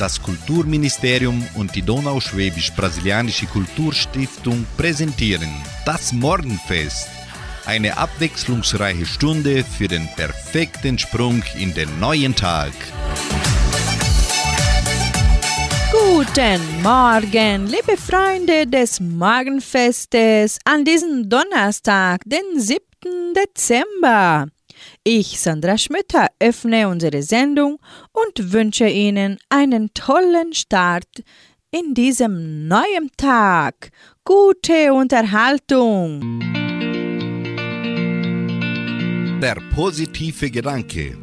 Das Kulturministerium und die Donauschwäbisch-Brasilianische Kulturstiftung präsentieren das Morgenfest. Eine abwechslungsreiche Stunde für den perfekten Sprung in den neuen Tag. Guten Morgen, liebe Freunde des Morgenfestes an diesem Donnerstag, den 7. Dezember. Ich, Sandra Schmitter, öffne unsere Sendung und wünsche Ihnen einen tollen Start in diesem neuen Tag. Gute Unterhaltung. Der positive Gedanke.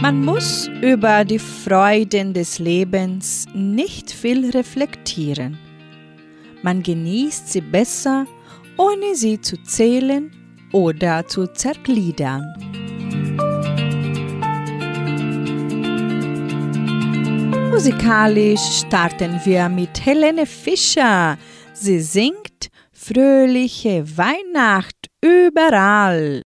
Man muss über die Freuden des Lebens nicht viel reflektieren. Man genießt sie besser, ohne sie zu zählen oder zu zergliedern. Musikalisch starten wir mit Helene Fischer. Sie singt Fröhliche Weihnacht überall.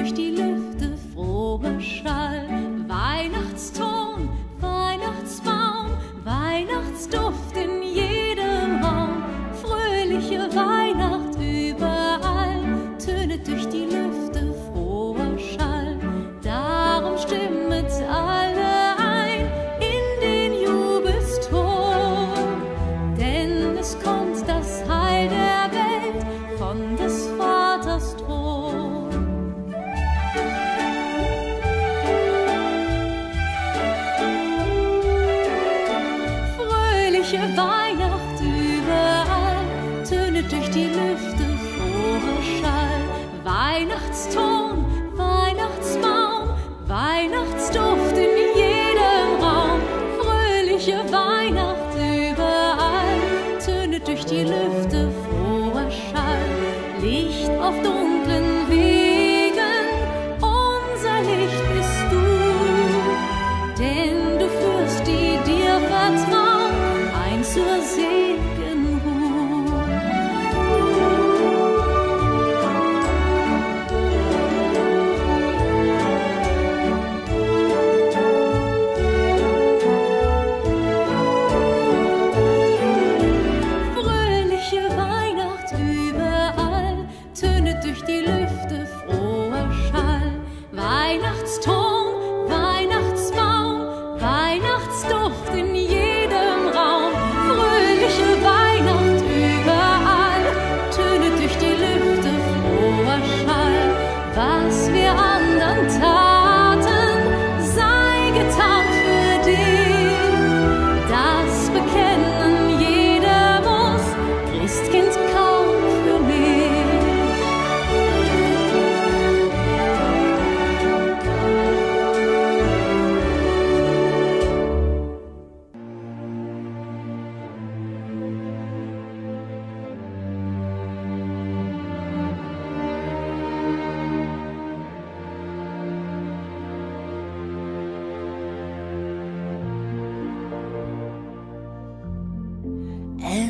Durch die Lüfte frohe Schall. Weihnachtston, Weihnachtsbaum, Weihnachtsduft in jedem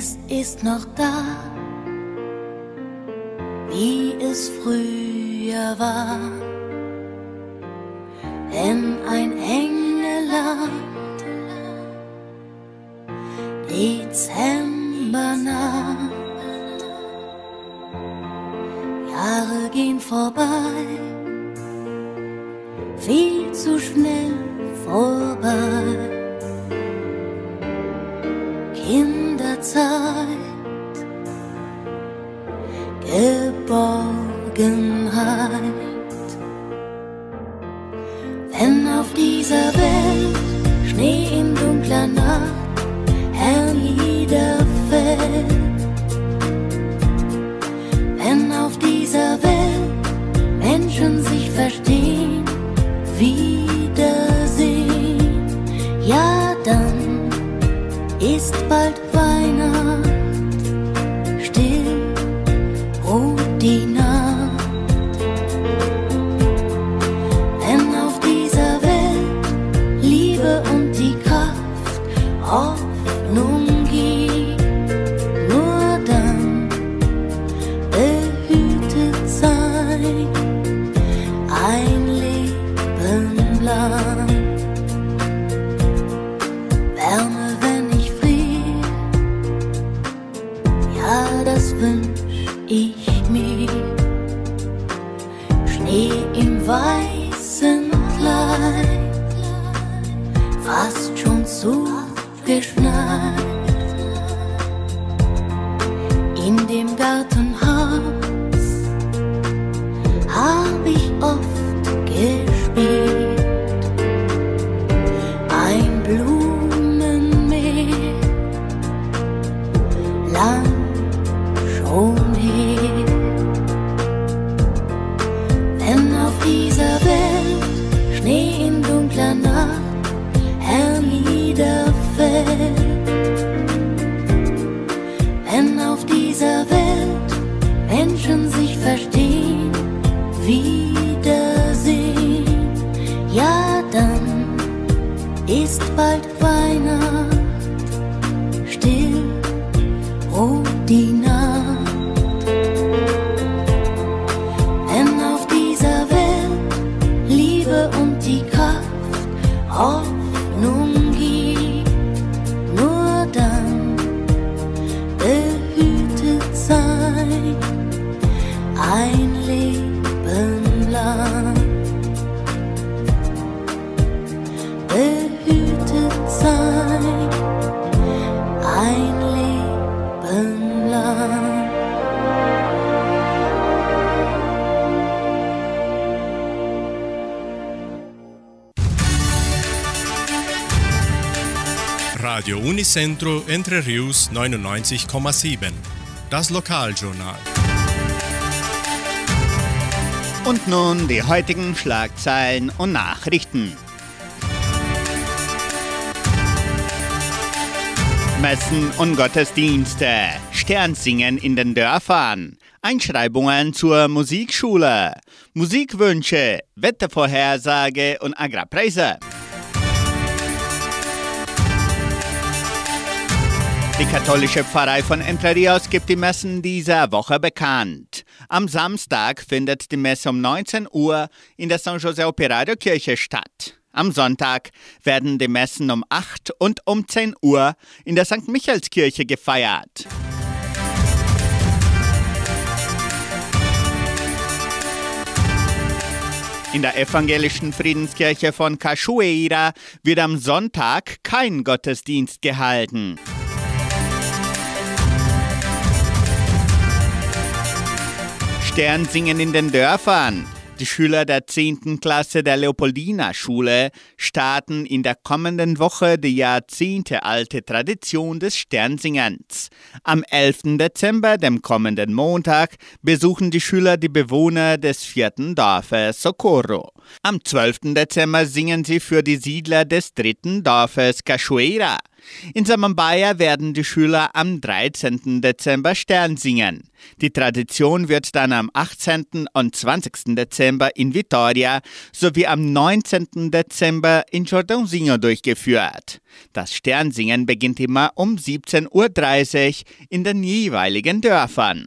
Es ist noch da, wie es früher war, Schnee im weißen Kleid, fast schon zugeschneit. In dem Gartenhaus hab ich oft gespielt. Unicentro Entre Rius 99,7. Das Lokaljournal. Und nun die heutigen Schlagzeilen und Nachrichten. Messen und Gottesdienste, Sternsingen in den Dörfern, Einschreibungen zur Musikschule, Musikwünsche, Wettervorhersage und Agrarpreise. Die katholische Pfarrei von Entre Rios gibt die Messen dieser Woche bekannt. Am Samstag findet die Messe um 19 Uhr in der San José Operario Kirche statt. Am Sonntag werden die Messen um 8 und um 10 Uhr in der St. Michaelskirche gefeiert. In der evangelischen Friedenskirche von Cachoeira wird am Sonntag kein Gottesdienst gehalten. Sternsingen in den Dörfern. Die Schüler der 10. Klasse der Leopoldina-Schule starten in der kommenden Woche die jahrzehntealte Tradition des Sternsingens. Am 11. Dezember, dem kommenden Montag, besuchen die Schüler die Bewohner des vierten Dorfes Socorro. Am 12. Dezember singen sie für die Siedler des dritten Dorfes Cachoeira. In Samambaya werden die Schüler am 13. Dezember Stern singen. Die Tradition wird dann am 18. und 20. Dezember in Vitoria sowie am 19. Dezember in Jordãozinho durchgeführt. Das Sternsingen beginnt immer um 17.30 Uhr in den jeweiligen Dörfern.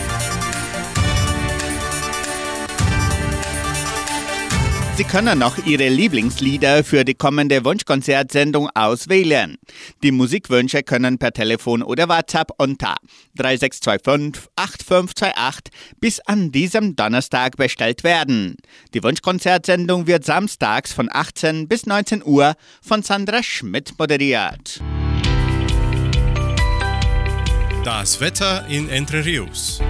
Sie können noch Ihre Lieblingslieder für die kommende Wunschkonzertsendung auswählen. Die Musikwünsche können per Telefon oder WhatsApp unter 3625 8528 bis an diesem Donnerstag bestellt werden. Die Wunschkonzertsendung wird samstags von 18 bis 19 Uhr von Sandra Schmidt moderiert. Das Wetter in Entre Rios.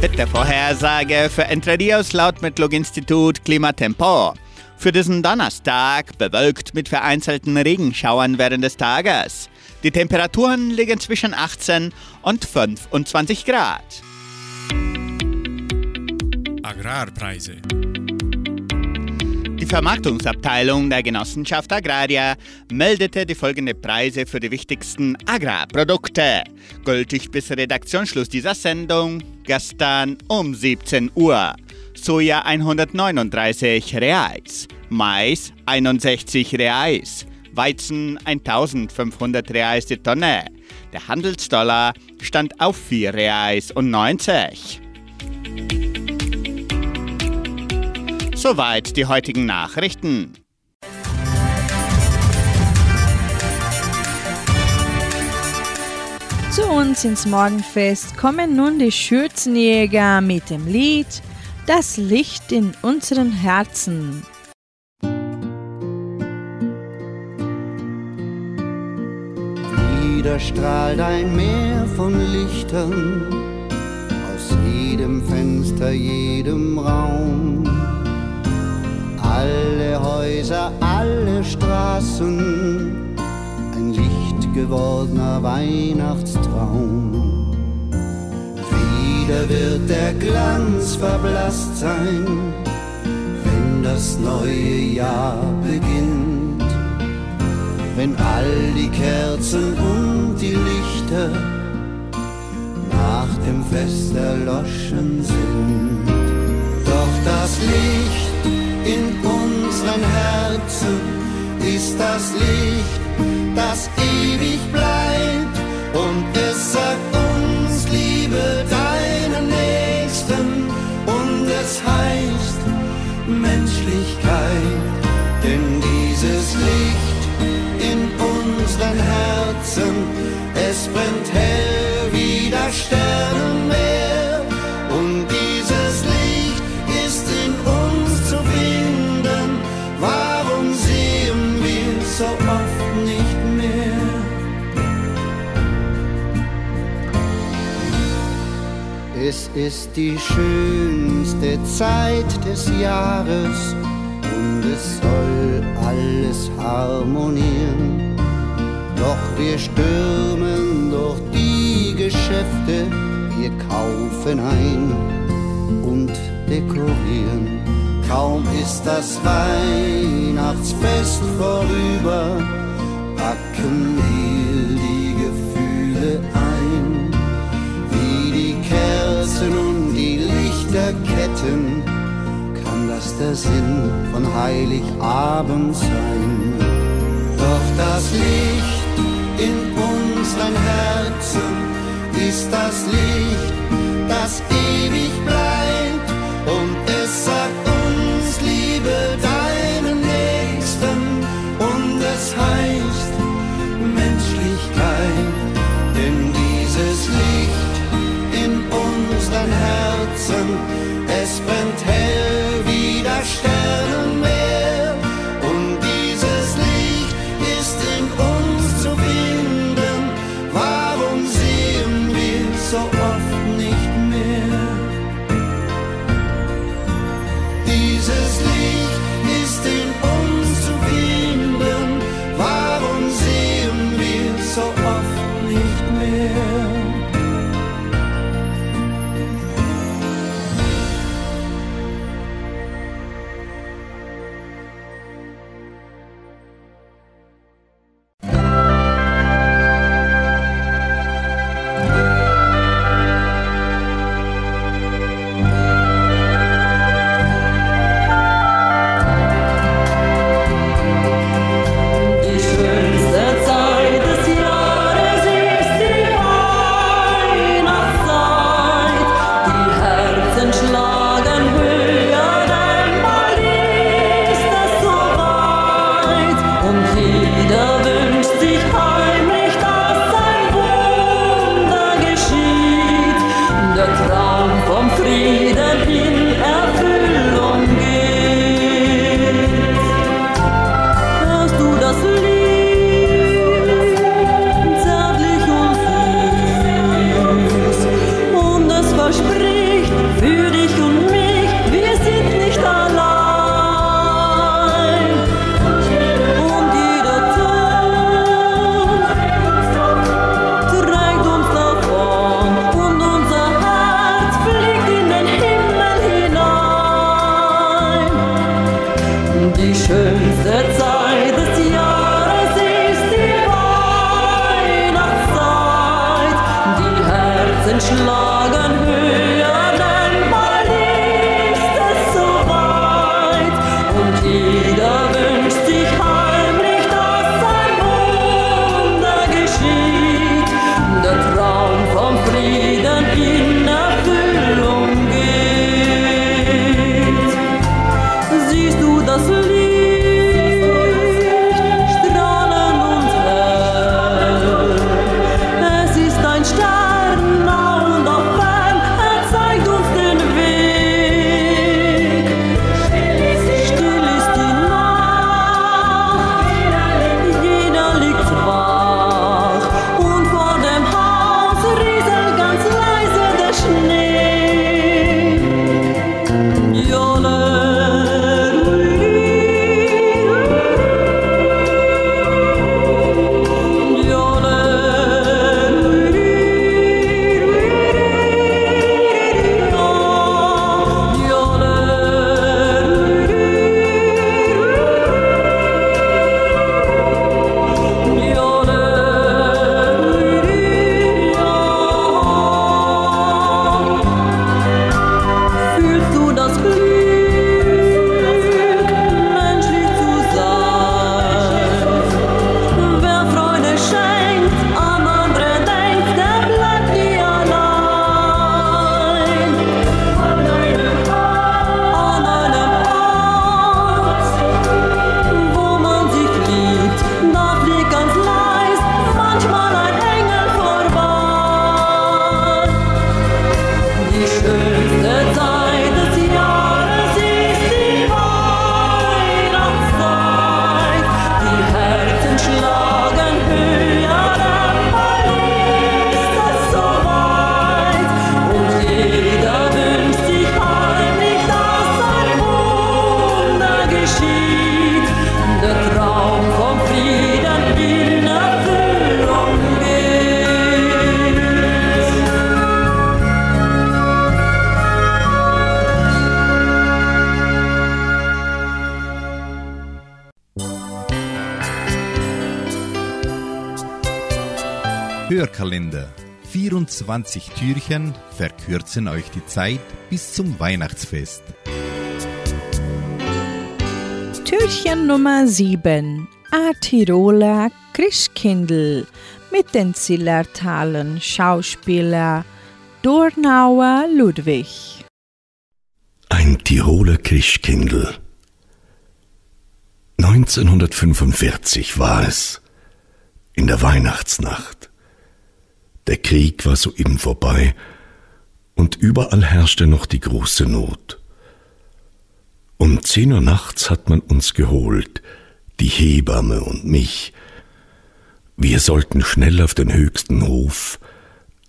Wettervorhersage für Entre Rios laut Metlog-Institut Klimatempo. Für diesen Donnerstag bewölkt mit vereinzelten Regenschauern während des Tages. Die Temperaturen liegen zwischen 18 und 25 Grad. Agrarpreise. Die Vermarktungsabteilung der Genossenschaft Agraria meldete die folgenden Preise für die wichtigsten Agrarprodukte. Gültig bis Redaktionsschluss dieser Sendung gestern um 17 Uhr. Soja 139 Reais, Mais 61 Reais, Weizen 1500 Reais die Tonne. Der Handelsdollar stand auf 4 Reais und 90. Soweit die heutigen Nachrichten. Zu uns ins Morgenfest kommen nun die Schürzenjäger mit dem Lied Das Licht in unseren Herzen. Wieder strahlt ein Meer von Lichtern aus jedem Fenster, jedem Raum. Häuser, alle Straßen, ein Licht gewordener Weihnachtstraum. Wieder wird der Glanz verblasst sein, wenn das neue Jahr beginnt. Wenn all die Kerzen und die Lichter nach dem Fest erloschen sind. Doch das Licht in unseren Herzen ist das Licht, das ewig bleibt. Und es sagt uns, liebe deinen Nächsten. Und es heißt Menschlichkeit, denn dieses Licht in unseren Herzen, ist die schönste Zeit des Jahres und es soll alles harmonieren. Doch wir stürmen durch die Geschäfte, wir kaufen ein und dekorieren. Kaum ist das Weihnachtsfest vorüber, packen wir der Sinn von Heiligabend sein. Doch das Licht in unseren Herzen ist das Licht, das ewig bleibt 24 Türchen verkürzen euch die Zeit bis zum Weihnachtsfest. Türchen Nummer 7. A Tiroler Christkindl mit den Zillertalen Schauspieler Dornauer Ludwig. Ein Tiroler Christkindl. 1945 war es, in der Weihnachtsnacht. Der Krieg war soeben vorbei und überall herrschte noch die große Not. Um zehn Uhr nachts hat man uns geholt, die Hebamme und mich. Wir sollten schnell auf den höchsten Hof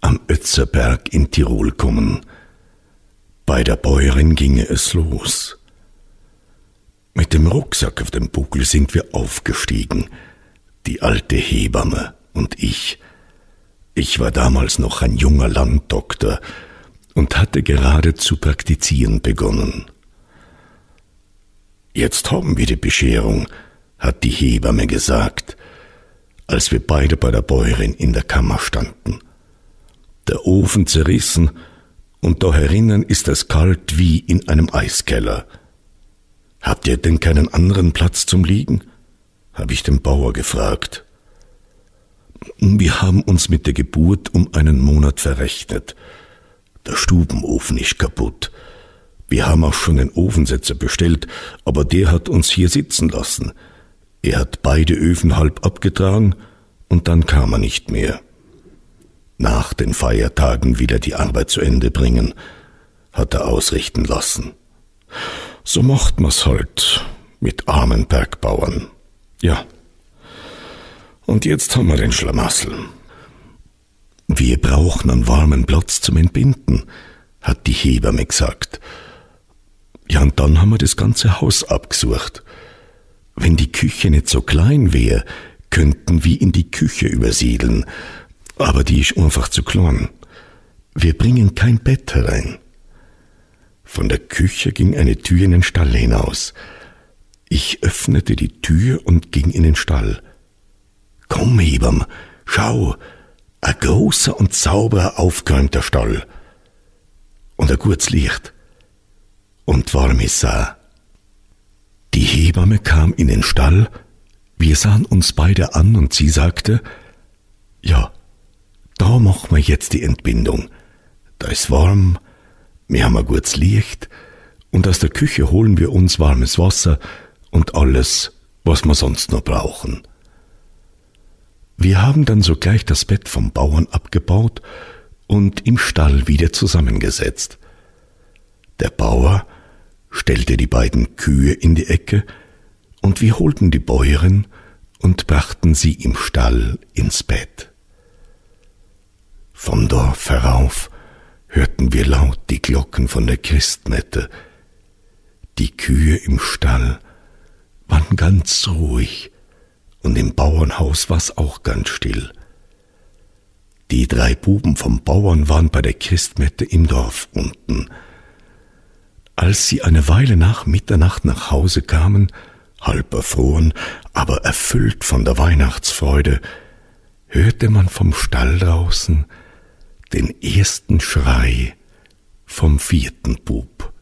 am Ötzerberg in Tirol kommen. Bei der Bäuerin ginge es los. Mit dem Rucksack auf dem Buckel sind wir aufgestiegen, die alte Hebamme und ich. Ich war damals noch ein junger Landdoktor und hatte gerade zu praktizieren begonnen. Jetzt haben wir die Bescherung, hat die Hebamme gesagt, als wir beide bei der Bäuerin in der Kammer standen. Der Ofen zerrissen, und da herinnen ist es kalt wie in einem Eiskeller. Habt ihr denn keinen anderen Platz zum Liegen? habe ich den Bauer gefragt. Wir haben uns mit der Geburt um einen Monat verrechnet. Der Stubenofen ist kaputt. Wir haben auch schon den Ofensetzer bestellt, aber der hat uns hier sitzen lassen. Er hat beide Öfen halb abgetragen und dann kam er nicht mehr. Nach den Feiertagen wieder die Arbeit zu Ende bringen, hat er ausrichten lassen. So macht man's halt mit armen Bergbauern. Ja. Und jetzt haben wir den Schlamassel. Wir brauchen einen warmen Platz zum Entbinden, hat die Hebamme gesagt. Ja, und dann haben wir das ganze Haus abgesucht. Wenn die Küche nicht so klein wäre, könnten wir in die Küche übersiedeln, aber die ist einfach zu klein. Wir bringen kein Bett herein. Von der Küche ging eine Tür in den Stall hinaus. Ich öffnete die Tür und ging in den Stall. Komm, Hebam, schau, ein großer und sauberer aufgeräumter Stall. Und ein gutes Licht. Und warm ist er. Die Hebamme kam in den Stall, wir sahen uns beide an und sie sagte, ja, da machen wir jetzt die Entbindung. Da ist warm, wir haben ein gutes Licht und aus der Küche holen wir uns warmes Wasser und alles, was wir sonst noch brauchen. Wir haben dann sogleich das Bett vom Bauern abgebaut und im Stall wieder zusammengesetzt. Der Bauer stellte die beiden Kühe in die Ecke, und wir holten die Bäuerin und brachten sie im Stall ins Bett. Vom Dorf herauf hörten wir laut die Glocken von der Christmette. Die Kühe im Stall waren ganz ruhig und im Bauernhaus war's auch ganz still. Die drei Buben vom Bauern waren bei der Christmette im Dorf unten. Als sie eine Weile nach Mitternacht nach Hause kamen, halb erfroren, aber erfüllt von der Weihnachtsfreude, hörte man vom Stall draußen den ersten Schrei vom vierten Bub.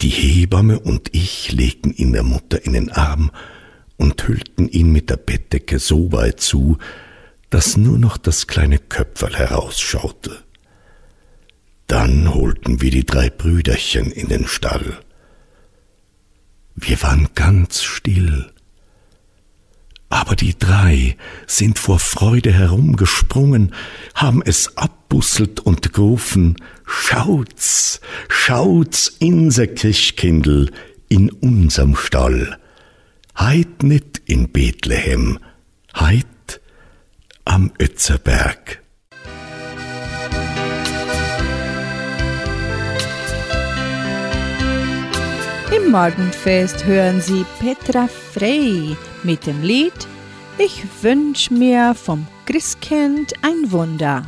Die Hebamme und ich legten ihn der Mutter in den Arm und hüllten ihn mit der Bettdecke so weit zu, dass nur noch das kleine Köpferl herausschaute. Dann holten wir die drei Brüderchen in den Stall. Wir waren ganz still. Aber die drei sind vor Freude herumgesprungen, haben es abbusselt und gerufen, Schaut's, schaut's, inser in unserem Stall. Heit nit in Bethlehem, heit am Ötzerberg. Im Morgenfest hören Sie Petra Frey mit dem Lied Ich wünsch mir vom Christkind ein Wunder.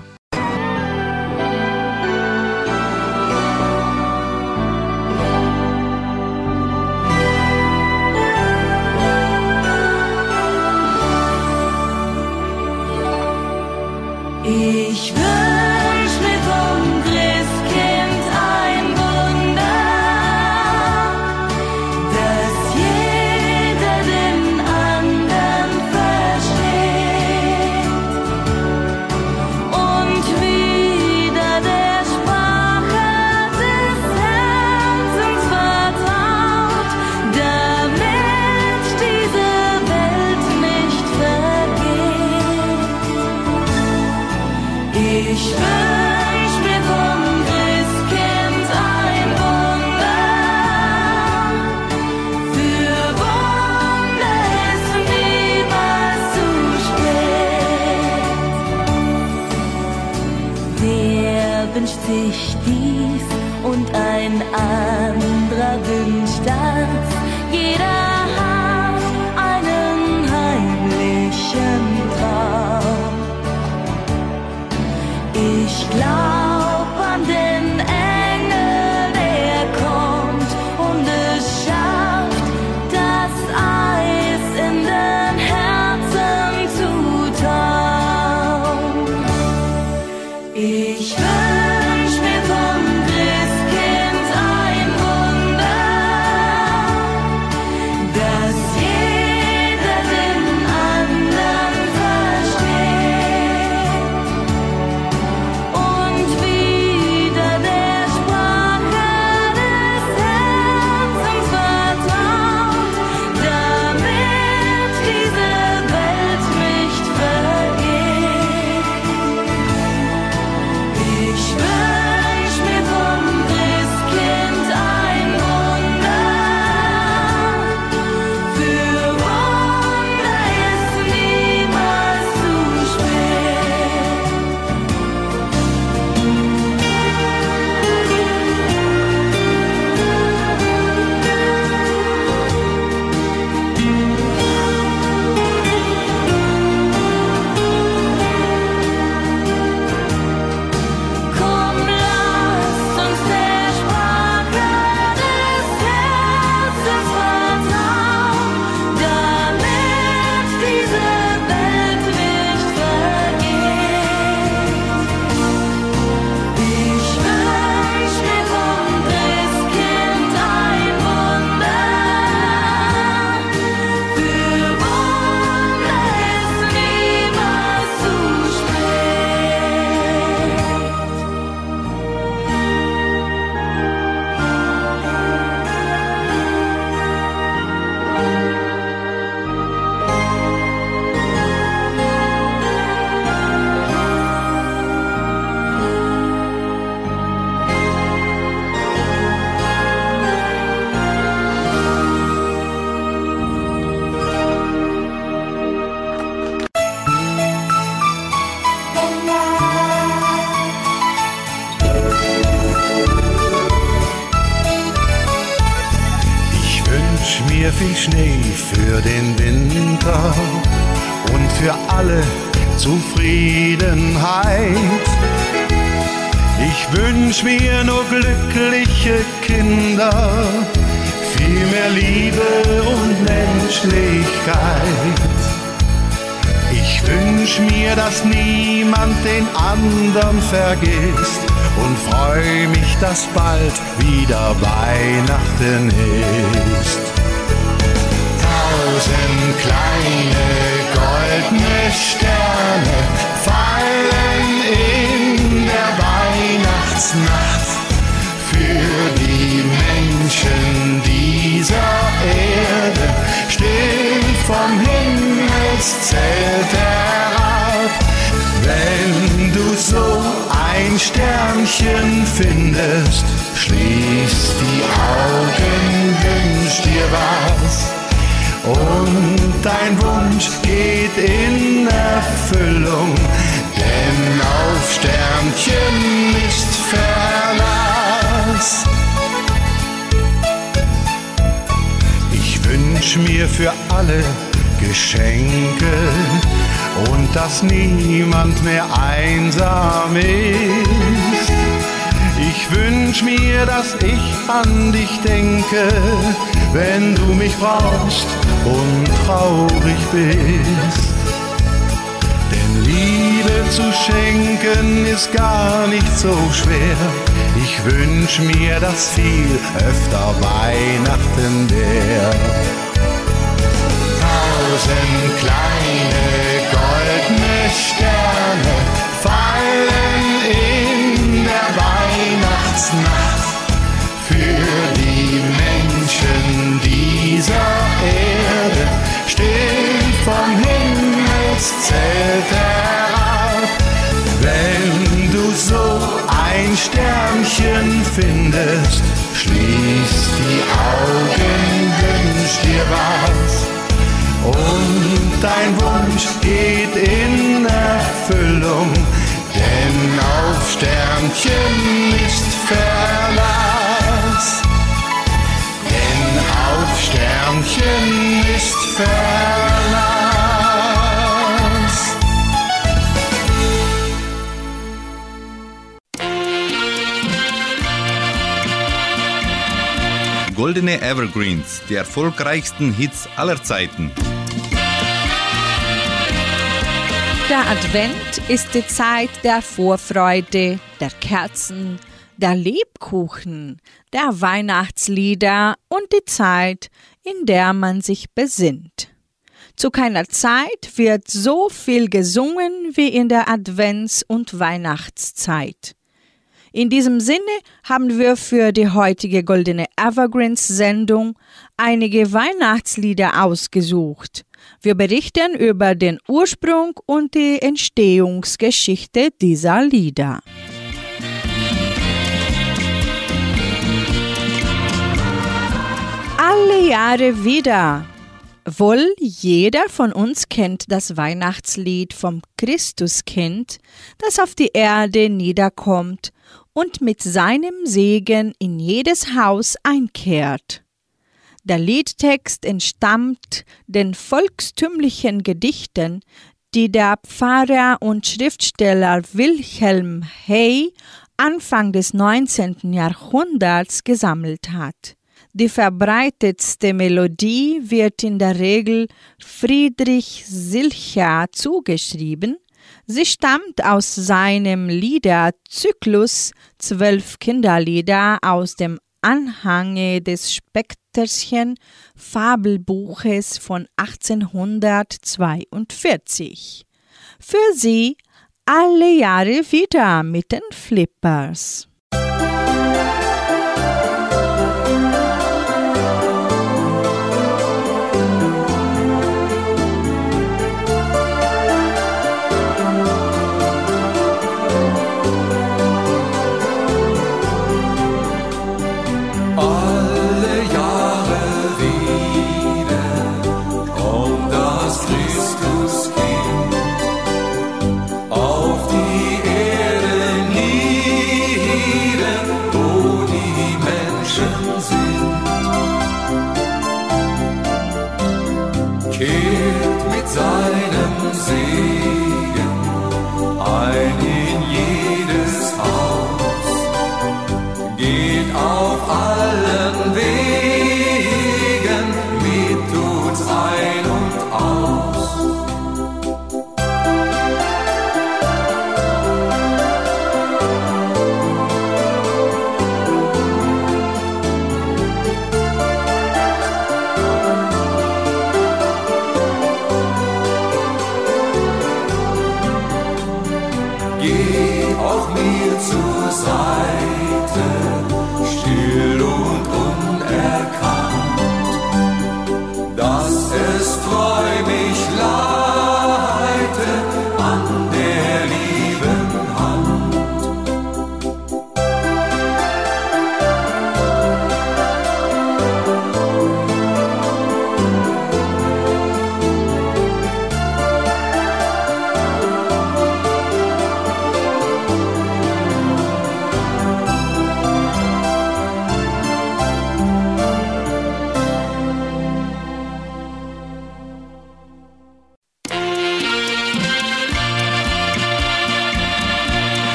Wieder Weihnachten ist. Tausend kleine goldene Sterne fallen in der Weihnachtsnacht für die Menschen dieser Erde still vom Himmelszelt herab. Wenn du so ein Sternchen findest, Und dein Wunsch geht in Erfüllung, denn auf Sternchen ist Verlass. Ich wünsch mir für alle Geschenke und dass niemand mehr einsam ist. Wünsch mir, dass ich an dich denke, wenn du mich brauchst und traurig bist. Denn Liebe zu schenken ist gar nicht so schwer. Ich wünsch mir, dass viel öfter Weihnachten wär. Tausend kleine Weihnachtsnacht für die Menschen dieser Erde still vom Himmelszelt herab. Wenn du so ein Sternchen findest, schließ die Augen, wünsch dir was. Und dein Wunsch geht in Erfüllung, denn auf Sternchen ist Verlass. Goldene Evergreens, die erfolgreichsten Hits aller Zeiten. Der Advent ist die Zeit der Vorfreude, der Kerzen, der Lebkuchen, der Weihnachtslieder und die Zeit, in der man sich besinnt. Zu keiner Zeit wird so viel gesungen wie in der Advents- und Weihnachtszeit. In diesem Sinne haben wir für die heutige Goldene Evergreens Sendung einige Weihnachtslieder ausgesucht. Wir berichten über den Ursprung und die Entstehungsgeschichte dieser Lieder. Alle Jahre wieder. Wohl jeder von uns kennt das Weihnachtslied vom Christuskind, das auf die Erde niederkommt und mit seinem Segen in jedes Haus einkehrt. Der Liedtext entstammt den volkstümlichen Gedichten, die der Pfarrer und Schriftsteller Wilhelm Hey Anfang des 19. Jahrhunderts gesammelt hat. Die verbreitetste Melodie wird in der Regel Friedrich Silcher zugeschrieben. Sie stammt aus seinem Liederzyklus Zwölf Kinderlieder aus dem Anhange des Spekterchen Fabelbuches von 1842. Für Sie alle Jahre wieder mit den Flippers.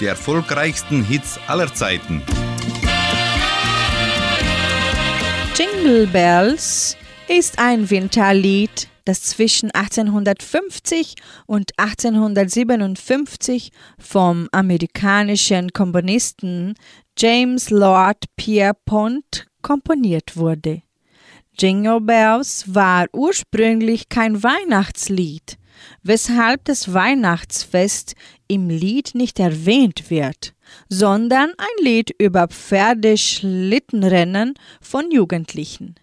Die erfolgreichsten Hits aller Zeiten. Jingle Bells ist ein Winterlied, das zwischen 1850 und 1857 vom amerikanischen Komponisten James Lord Pierpont komponiert wurde. Jingle Bells war ursprünglich kein Weihnachtslied, weshalb das Weihnachtsfest im Lied nicht erwähnt wird, sondern ein Lied über Pferdeschlittenrennen von Jugendlichen.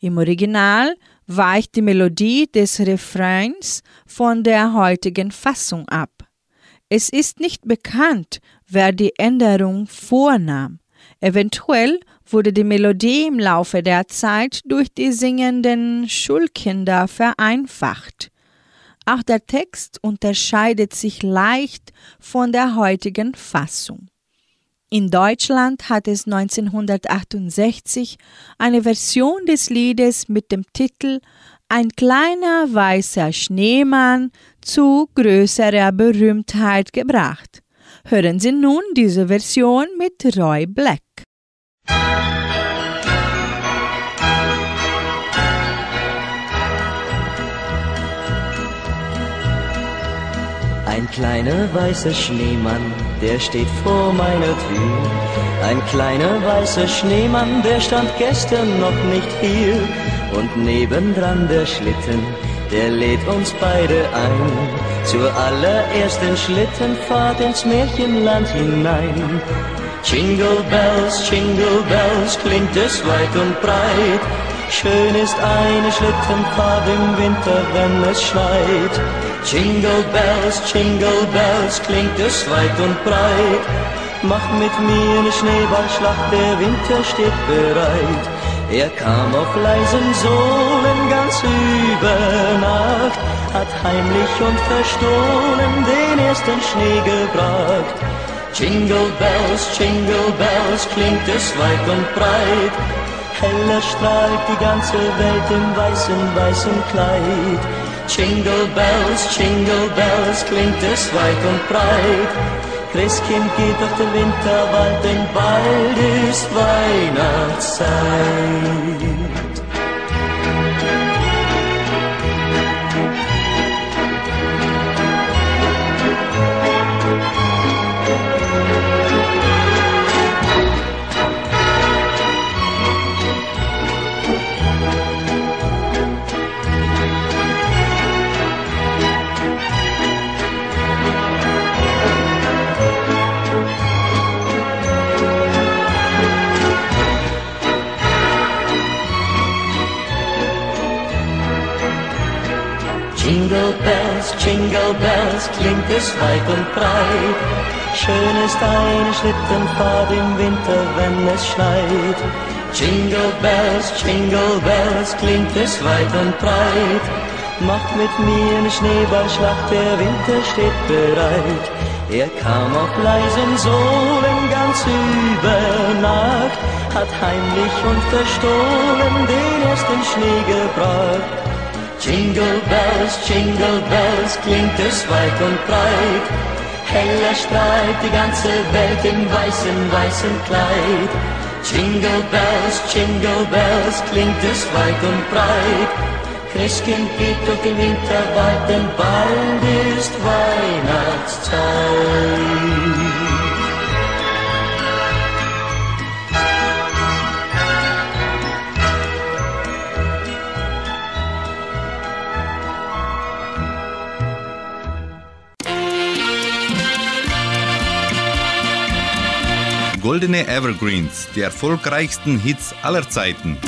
Im Original weicht die Melodie des Refrains von der heutigen Fassung ab. Es ist nicht bekannt, wer die Änderung vornahm. Eventuell wurde die Melodie im Laufe der Zeit durch die singenden Schulkinder vereinfacht. Auch der Text unterscheidet sich leicht von der heutigen Fassung. In Deutschland hat es 1968 eine Version des Liedes mit dem Titel Ein kleiner weißer Schneemann zu größerer Berühmtheit gebracht. Hören Sie nun diese Version mit Roy Black. Kleiner weißer Schneemann, der steht vor meiner Tür. Ein kleiner weißer Schneemann, der stand gestern noch nicht hier. Und nebendran der Schlitten, der lädt uns beide ein. Zur allerersten Schlittenfahrt ins Märchenland hinein. Jingle Bells, Jingle Bells, klingt es weit und breit. Schön ist eine Schlittenfahrt im Winter, wenn es schneit. Jingle Bells, Jingle Bells, klingt es weit und breit. Mach mit mir eine Schneeballschlacht, der Winter steht bereit. Er kam auf leisen Sohlen ganz über Nacht, hat heimlich und verstohlen den ersten Schnee gebracht. Jingle Bells, Jingle Bells, klingt es weit und breit. Heller strahlt die ganze Welt im weißen, weißen Kleid. Jingle Bells, Jingle Bells, klingt es weit und breit. Christkind geht durch den Winterwald, denn bald ist Weihnachtszeit. Jingle Bells, klingt es weit und breit. Schön ist eine Schlittenfahrt im Winter, wenn es schneit. Jingle Bells, Jingle Bells, klingt es weit und breit. Macht mit mir eine Schneeballschlacht, der Winter steht bereit. Er kam auf leisen Sohlen ganz über Nacht, hat heimlich und verstohlen den ersten Schnee gebracht. Jingle Bells, Jingle Bells, klingt es weit und breit. Heller strahlt die ganze Welt im weißen, weißen Kleid. Jingle Bells, Jingle Bells, klingt es weit und breit. Christkind geht durch den Winterwald, denn bald ist Weihnachtszeit. Goldene Evergreens, die erfolgreichsten Hits aller Zeiten.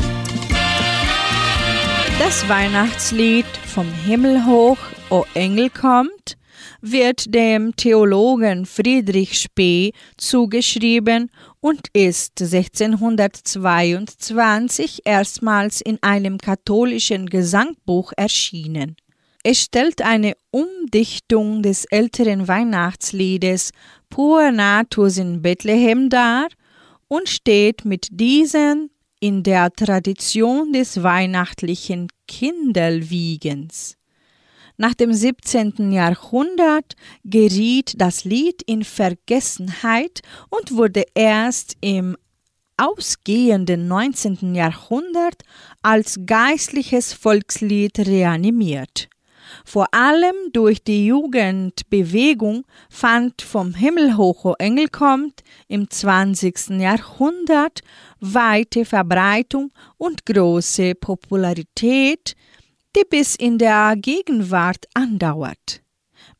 Das Weihnachtslied Vom Himmel hoch, o Engel kommt, wird dem Theologen Friedrich Spee zugeschrieben und ist 1622 erstmals in einem katholischen Gesangbuch erschienen. Es stellt eine Umdichtung des älteren Weihnachtsliedes Pur Natus in Bethlehem dar und steht mit diesen in der Tradition des weihnachtlichen Kindelwiegens. Nach dem 17. Jahrhundert geriet das Lied in Vergessenheit und wurde erst im ausgehenden 19. Jahrhundert als geistliches Volkslied reanimiert. Vor allem durch die Jugendbewegung fand vom Himmel hoch, Engel kommt im 20. Jahrhundert weite Verbreitung und große Popularität, die bis in der Gegenwart andauert.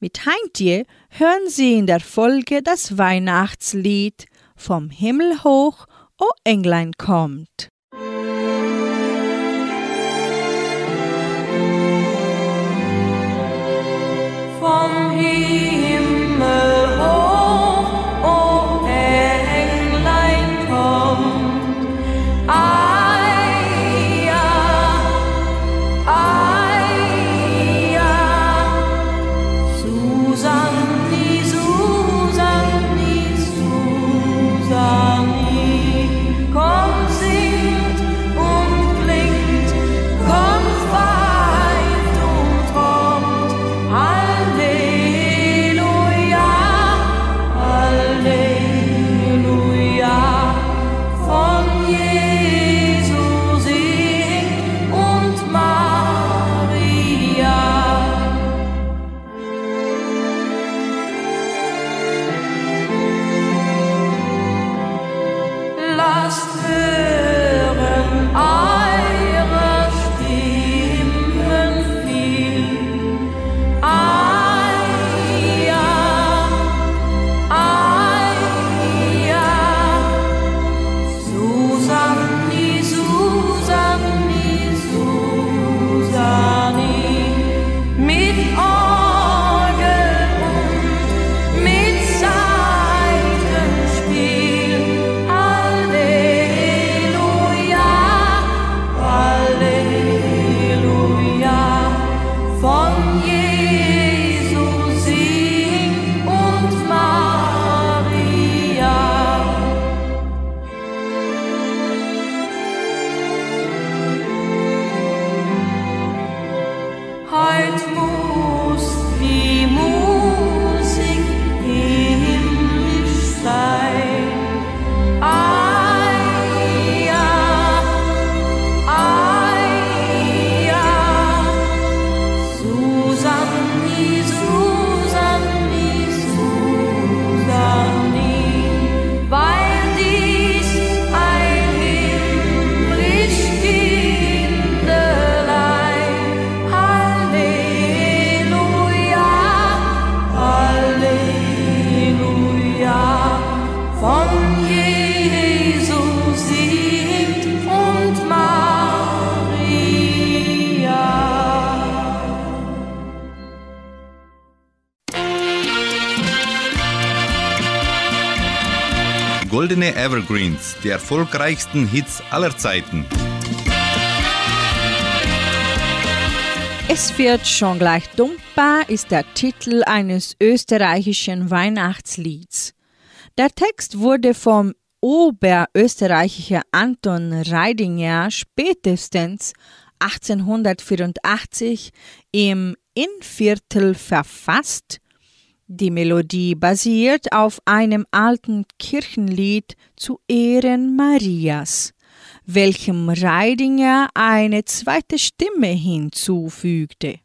Mit Heintje hören Sie in der Folge das Weihnachtslied Vom Himmel hoch, o Englein kommt. Goldene Evergreens, die erfolgreichsten Hits aller Zeiten. Es wird schon gleich dumpfer ist der Titel eines österreichischen Weihnachtslieds. Der Text wurde vom oberösterreicher Anton Reidinger spätestens 1884 im Innviertel verfasst. Die Melodie basiert auf einem alten Kirchenlied zu Ehren Marias, welchem Reidinger eine zweite Stimme hinzufügte.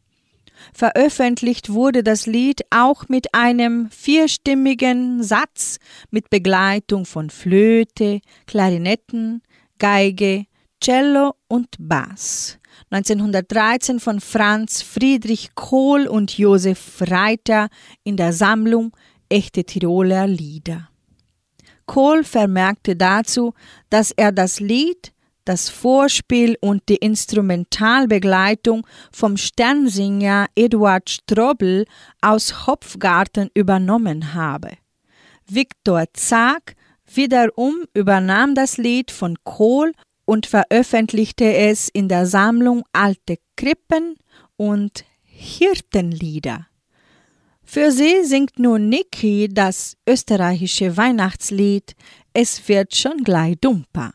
Veröffentlicht wurde das Lied auch mit einem vierstimmigen Satz mit Begleitung von Flöte, Klarinetten, Geige, Cello und Bass. 1913 von Franz Friedrich Kohl und Josef Reiter in der Sammlung Echte Tiroler Lieder. Kohl vermerkte dazu, dass er das Lied das Vorspiel und die Instrumentalbegleitung vom Sternsinger Eduard Strobel aus Hopfgarten übernommen habe. Viktor Zag wiederum übernahm das Lied von Kohl und veröffentlichte es in der Sammlung Alte Krippen und Hirtenlieder. Für sie singt nun Niki das österreichische Weihnachtslied Es wird schon gleich dumper.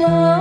love.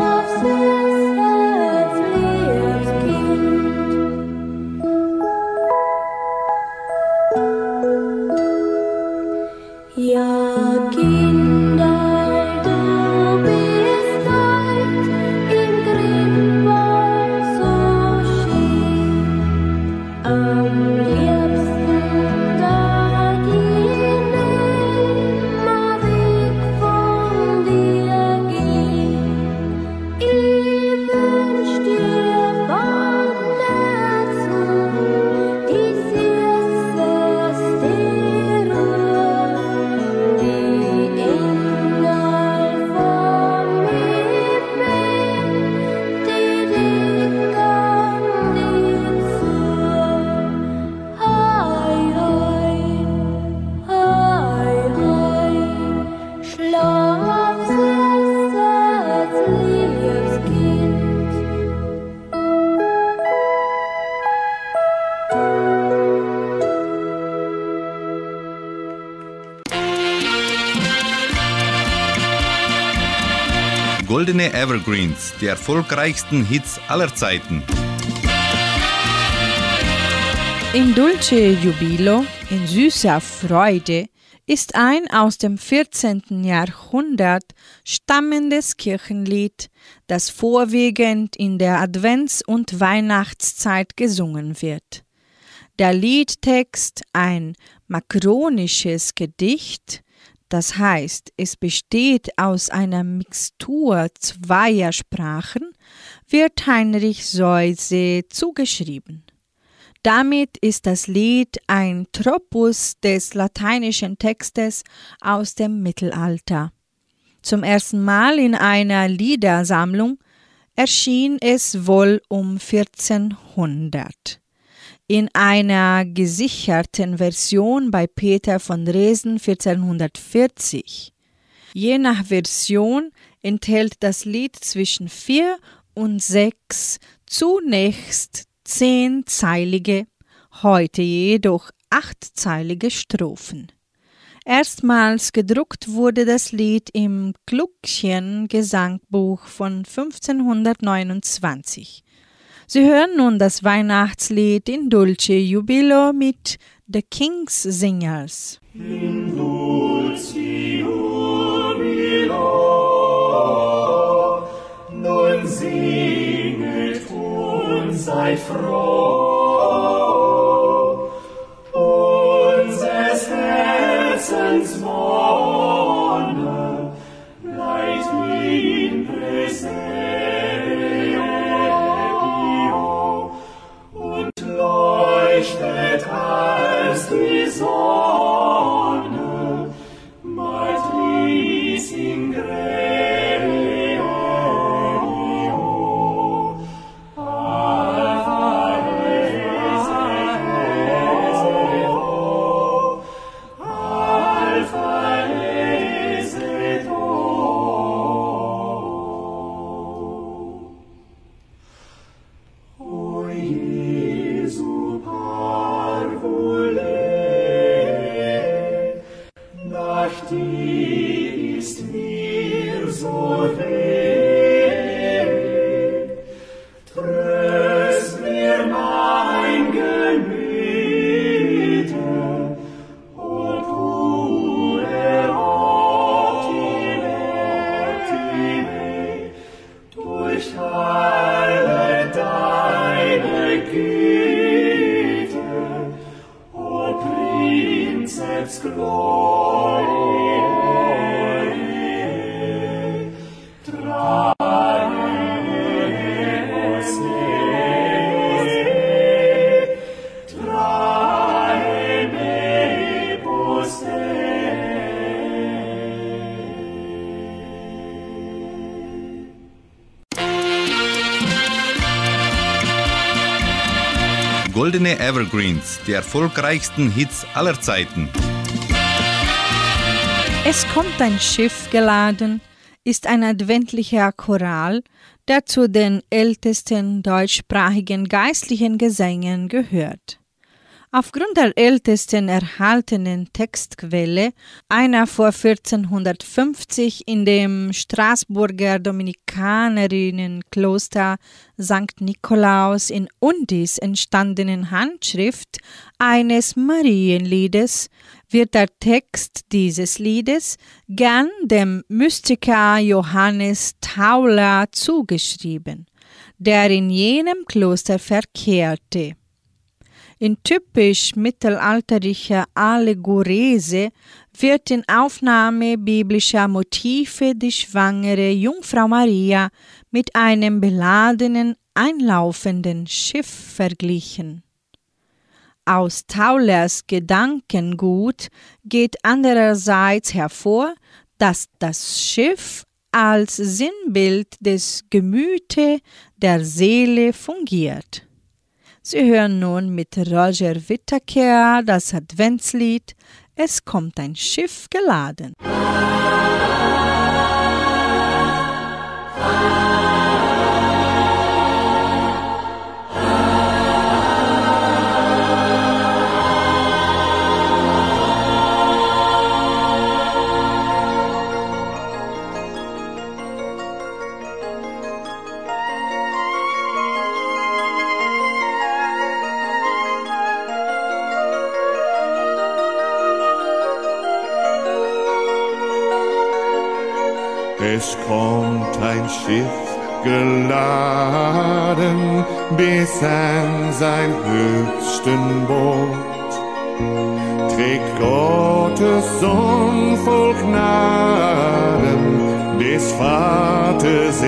Evergreens, die erfolgreichsten Hits aller Zeiten. In Dulce Jubilo, in süßer Freude, ist ein aus dem 14. Jahrhundert stammendes Kirchenlied, das vorwiegend in der Advents- und Weihnachtszeit gesungen wird. Der Liedtext ein makronisches Gedicht, das heißt, es besteht aus einer Mixtur zweier Sprachen, wird Heinrich Seuse zugeschrieben. Damit ist das Lied ein Tropus des lateinischen Textes aus dem Mittelalter. Zum ersten Mal in einer Liedersammlung erschien es wohl um 1400. In einer gesicherten Version bei Peter von Dresden 1440. Je nach Version enthält das Lied zwischen vier und sechs zunächst zehnzeilige, heute jedoch achtzeilige Strophen. Erstmals gedruckt wurde das Lied im Gluckchen Gesangbuch von 1529. Sie hören nun das Weihnachtslied in Dulce Jubilo mit The King's Singers. In dulce jubilo, nun singet und seid froh. Unseres Herzens Wonne als die Sonne, verstehst mir so weh. Evergreens, die erfolgreichsten Hits aller Zeiten. Es kommt ein Schiff geladen, ist ein adventlicher Choral, der zu den ältesten deutschsprachigen geistlichen Gesängen gehört. Aufgrund der ältesten erhaltenen Textquelle, einer vor 1450 in dem Straßburger Dominikanerinnenkloster St. Nikolaus in Undis entstandenen Handschrift eines Marienliedes, wird der Text dieses Liedes gern dem Mystiker Johannes Tauler zugeschrieben, der in jenem Kloster verkehrte. In typisch mittelalterlicher Allegorese wird in Aufnahme biblischer Motive die schwangere Jungfrau Maria mit einem beladenen, einlaufenden Schiff verglichen. Aus Taulers Gedankengut geht andererseits hervor, dass das Schiff als Sinnbild des Gemüte der Seele fungiert. Sie hören nun mit Roger Whittaker das Adventslied Es kommt ein Schiff geladen. Schiff geladen bis an sein höchsten Boot. Trägt Gottes Sohn voll Gnaden des Vaters.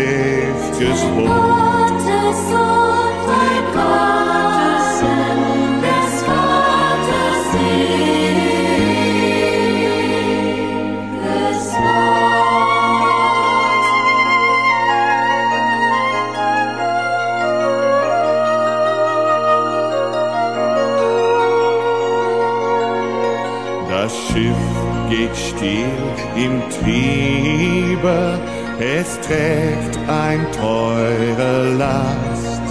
Gottes Sohn, mein Gottes geht still im Triebe, es trägt ein teure Last.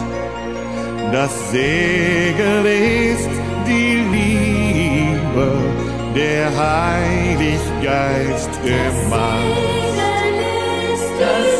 Das Segel ist die Liebe, der Heilig Geist ist das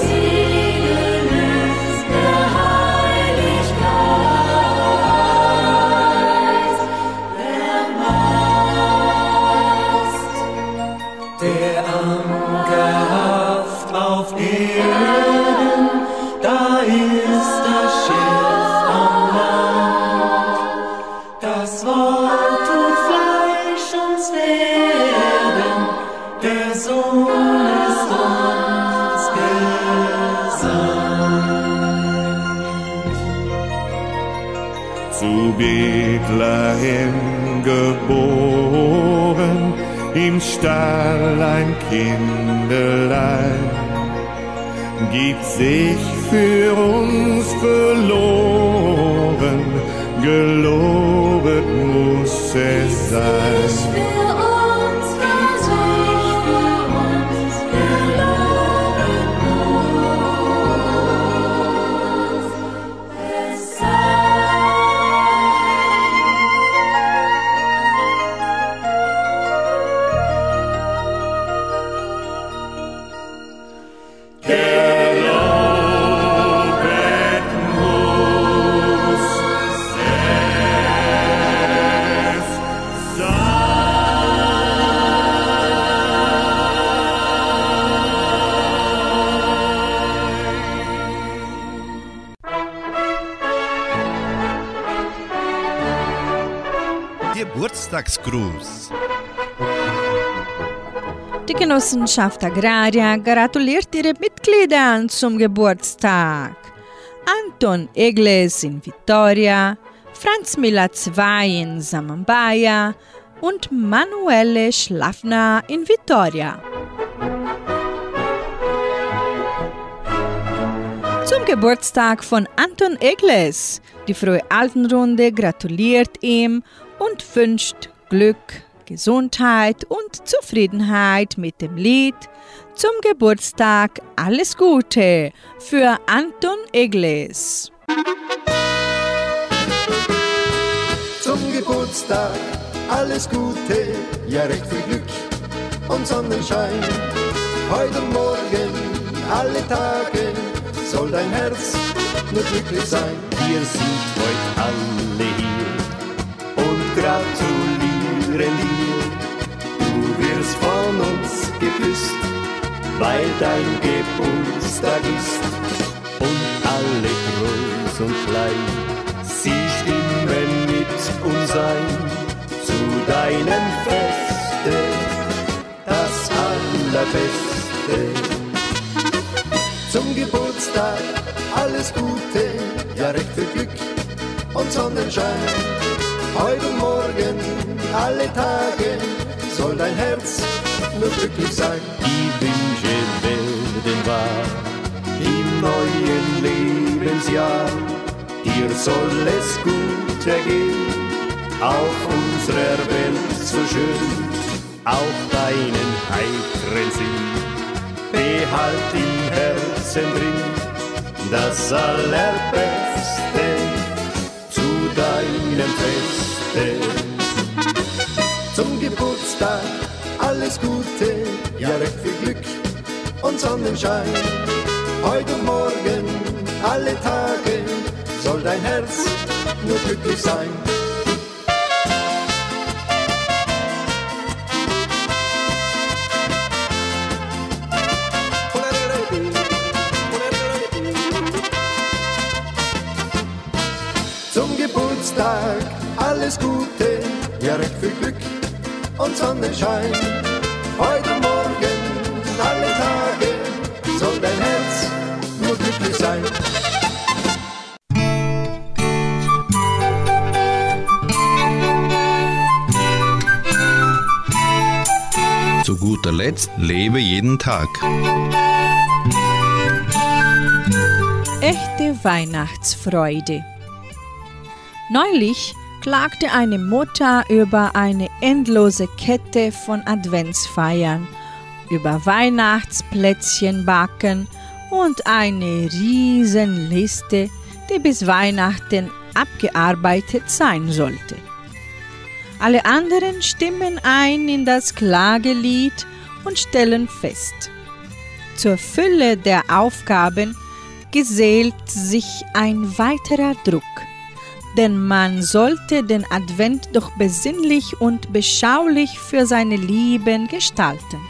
im Stall ein Kinderlein, gibt sich für uns verloren, gelobet muss es sein. Geburtstagsgruß. Die Genossenschaft Agraria gratuliert ihre Mitglieder zum Geburtstag. Anton Egles in Vitoria, Franz Miller II in Samambaya und Manuele Schlafner in Vitoria. Zum Geburtstag von Anton Egles. Die Frohe Altenrunde gratuliert ihm und wünscht Glück, Gesundheit und Zufriedenheit mit dem Lied Zum Geburtstag alles Gute für Anton Egles. Zum Geburtstag alles Gute, ja recht viel Glück und Sonnenschein. Heute und morgen, alle Tage, soll dein Herz nur glücklich sein. Wir sind heute alle hier und gratulieren dir. Du wirst von uns geküsst, weil dein Geburtstag ist. Und alle groß und klein, sie stimmen mit uns ein zu deinem Feste, das Allerbeste. Zum Geburtstag alles Gute, ja recht viel Glück und Sonnenschein. Heute und morgen, alle Tage, soll dein Herz nur glücklich sein. Die Wünsche werden wahr im neuen Lebensjahr. Dir soll es gut ergehen, auf unserer Welt so schön, auch deinen heiteren Sinn. Behalt im Herzen drin das Allerbeste zu deinem Feste. Geburtstag alles Gute, ja recht viel Glück und Sonnenschein. Heute und morgen, alle Tage, soll dein Herz nur glücklich sein. Sonnenschein. Heute Morgen, alle Tage, soll dein Herz nur glücklich sein. Zu guter Letzt lebe jeden Tag. Echte Weihnachtsfreude. Neulich klagte eine Mutter über eine endlose Kette von Adventsfeiern, über Weihnachtsplätzchen backen und eine Riesenliste, die bis Weihnachten abgearbeitet sein sollte. Alle anderen stimmen ein in das Klagelied und stellen fest, zur Fülle der Aufgaben gesellt sich ein weiterer Druck, denn man sollte den Advent doch besinnlich und beschaulich für seine Lieben gestalten.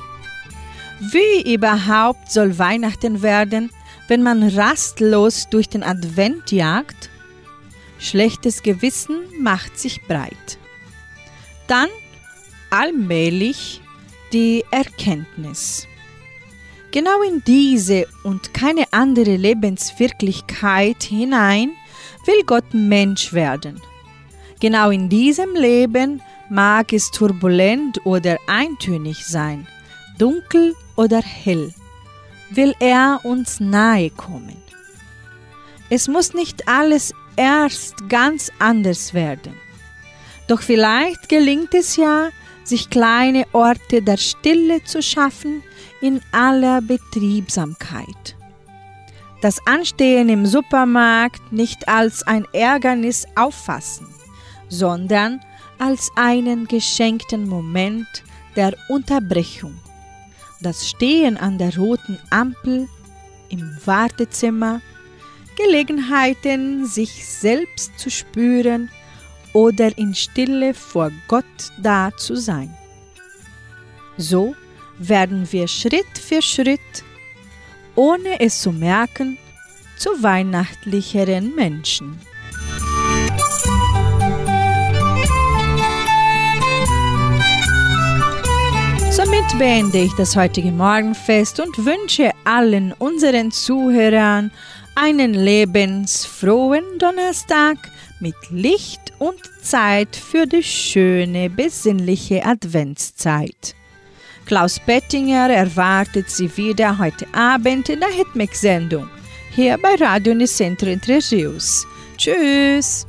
Wie überhaupt soll Weihnachten werden, wenn man rastlos durch den Advent jagt? Schlechtes Gewissen macht sich breit. Dann allmählich die Erkenntnis. Genau in diese und keine andere Lebenswirklichkeit hinein will Gott Mensch werden. Genau in diesem Leben mag es turbulent oder eintönig sein, dunkel oder hell, will er uns nahe kommen. Es muss nicht alles erst ganz anders werden. Doch vielleicht gelingt es ja, sich kleine Orte der Stille zu schaffen in aller Betriebsamkeit. Das Anstehen im Supermarkt nicht als ein Ärgernis auffassen, sondern als einen geschenkten Moment der Unterbrechung. Das Stehen an der roten Ampel, im Wartezimmer, Gelegenheiten, sich selbst zu spüren oder in Stille vor Gott da zu sein. So werden wir Schritt für Schritt, ohne es zu merken, zu weihnachtlicheren Menschen. Somit beende ich das heutige Morgenfest und wünsche allen unseren Zuhörern einen lebensfrohen Donnerstag mit Licht und Zeit für die schöne, besinnliche Adventszeit. Klaus Bettinger erwartet Sie wieder heute Abend in der Hitmix-Sendung hier bei Radio Nicentro Entre Rios. Tschüss!